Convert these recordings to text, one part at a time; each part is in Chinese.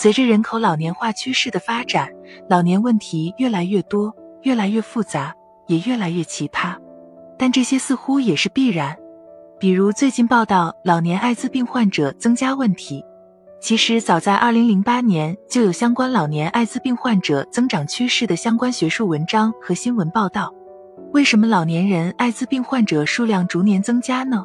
随着人口老年化趋势的发展，老年问题越来越多，越来越复杂，也越来越奇葩。但这些似乎也是必然。比如最近报道老年艾滋病患者增加问题，其实早在二零零八年就有相关老年艾滋病患者增长趋势的相关学术文章和新闻报道。为什么老年人艾滋病患者数量逐年增加呢？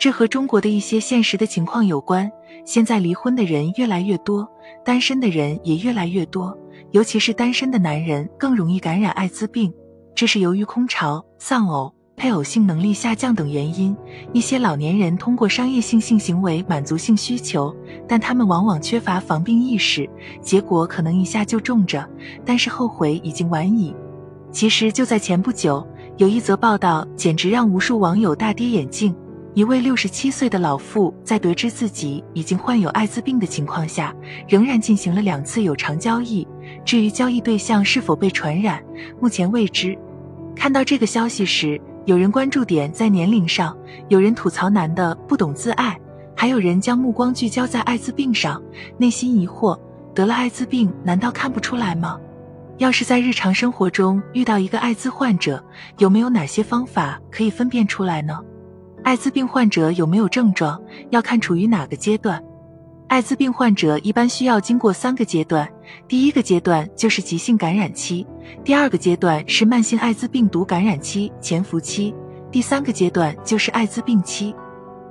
这和中国的一些现实的情况有关。现在离婚的人越来越多，单身的人也越来越多，尤其是单身的男人更容易感染艾滋病。这是由于空巢、丧偶、配偶性能力下降等原因。一些老年人通过商业性性行为满足性需求，但他们往往缺乏防病意识，结果可能一下就中着，但是后悔已经晚矣。其实就在前不久，有一则报道简直让无数网友大跌眼镜。一位六十七岁的老妇在得知自己已经患有艾滋病的情况下，仍然进行了两次有偿交易。至于交易对象是否被传染，目前未知。看到这个消息时，有人关注点在年龄上，有人吐槽男的不懂自爱，还有人将目光聚焦在艾滋病上，内心疑惑：得了艾滋病难道看不出来吗？要是在日常生活中遇到一个艾滋患者，有没有哪些方法可以分辨出来呢？艾滋病患者有没有症状，要看处于哪个阶段。艾滋病患者一般需要经过三个阶段，第一个阶段就是急性感染期，第二个阶段是慢性艾滋病毒感染期潜伏期，第三个阶段就是艾滋病期。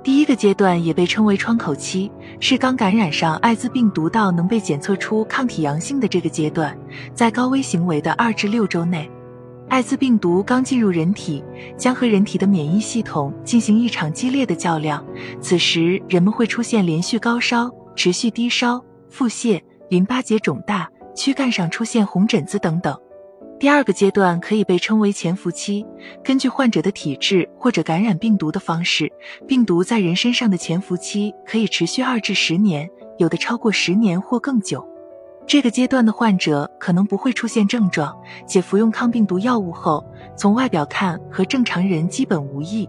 第一个阶段也被称为窗口期，是刚感染上艾滋病毒到能被检测出抗体阳性的这个阶段，在高危行为的二至六周内。艾滋病毒刚进入人体，将和人体的免疫系统进行一场激烈的较量。此时，人们会出现连续高烧、持续低烧、腹泻、淋巴结肿大、躯干上出现红疹子等等。第二个阶段可以被称为潜伏期，根据患者的体质或者感染病毒的方式，病毒在人身上的潜伏期可以持续二至十年，有的超过十年或更久。这个阶段的患者可能不会出现症状，且服用抗病毒药物后，从外表看和正常人基本无异。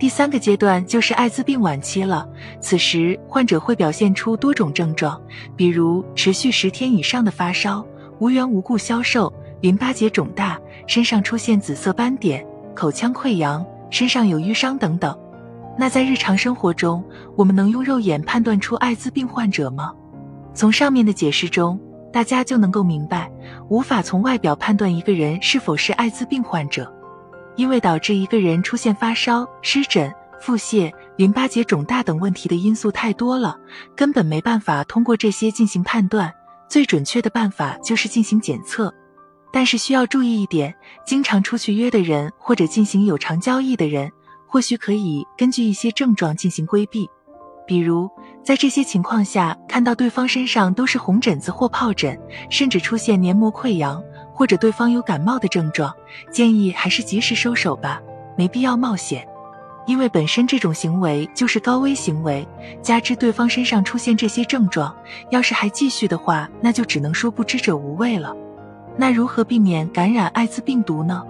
第三个阶段就是艾滋病晚期了，此时患者会表现出多种症状，比如持续十天以上的发烧、无缘无故消瘦、淋巴结肿大、身上出现紫色斑点、口腔溃疡、身上有淤伤等等。那在日常生活中，我们能用肉眼判断出艾滋病患者吗？从上面的解释中。大家就能够明白，无法从外表判断一个人是否是艾滋病患者，因为导致一个人出现发烧、湿疹、腹泻、淋巴结肿大等问题的因素太多了，根本没办法通过这些进行判断。最准确的办法就是进行检测，但是需要注意一点：经常出去约的人或者进行有偿交易的人，或许可以根据一些症状进行规避。比如，在这些情况下，看到对方身上都是红疹子或疱疹，甚至出现黏膜溃疡，或者对方有感冒的症状，建议还是及时收手吧，没必要冒险。因为本身这种行为就是高危行为，加之对方身上出现这些症状，要是还继续的话，那就只能说不知者无畏了。那如何避免感染艾滋病毒呢？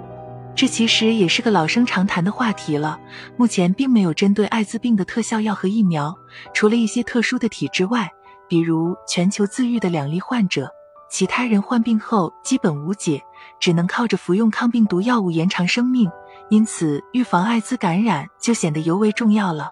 这其实也是个老生常谈的话题了。目前并没有针对艾滋病的特效药和疫苗，除了一些特殊的体质外，比如全球自愈的两例患者，其他人患病后基本无解，只能靠着服用抗病毒药物延长生命。因此，预防艾滋感染就显得尤为重要了。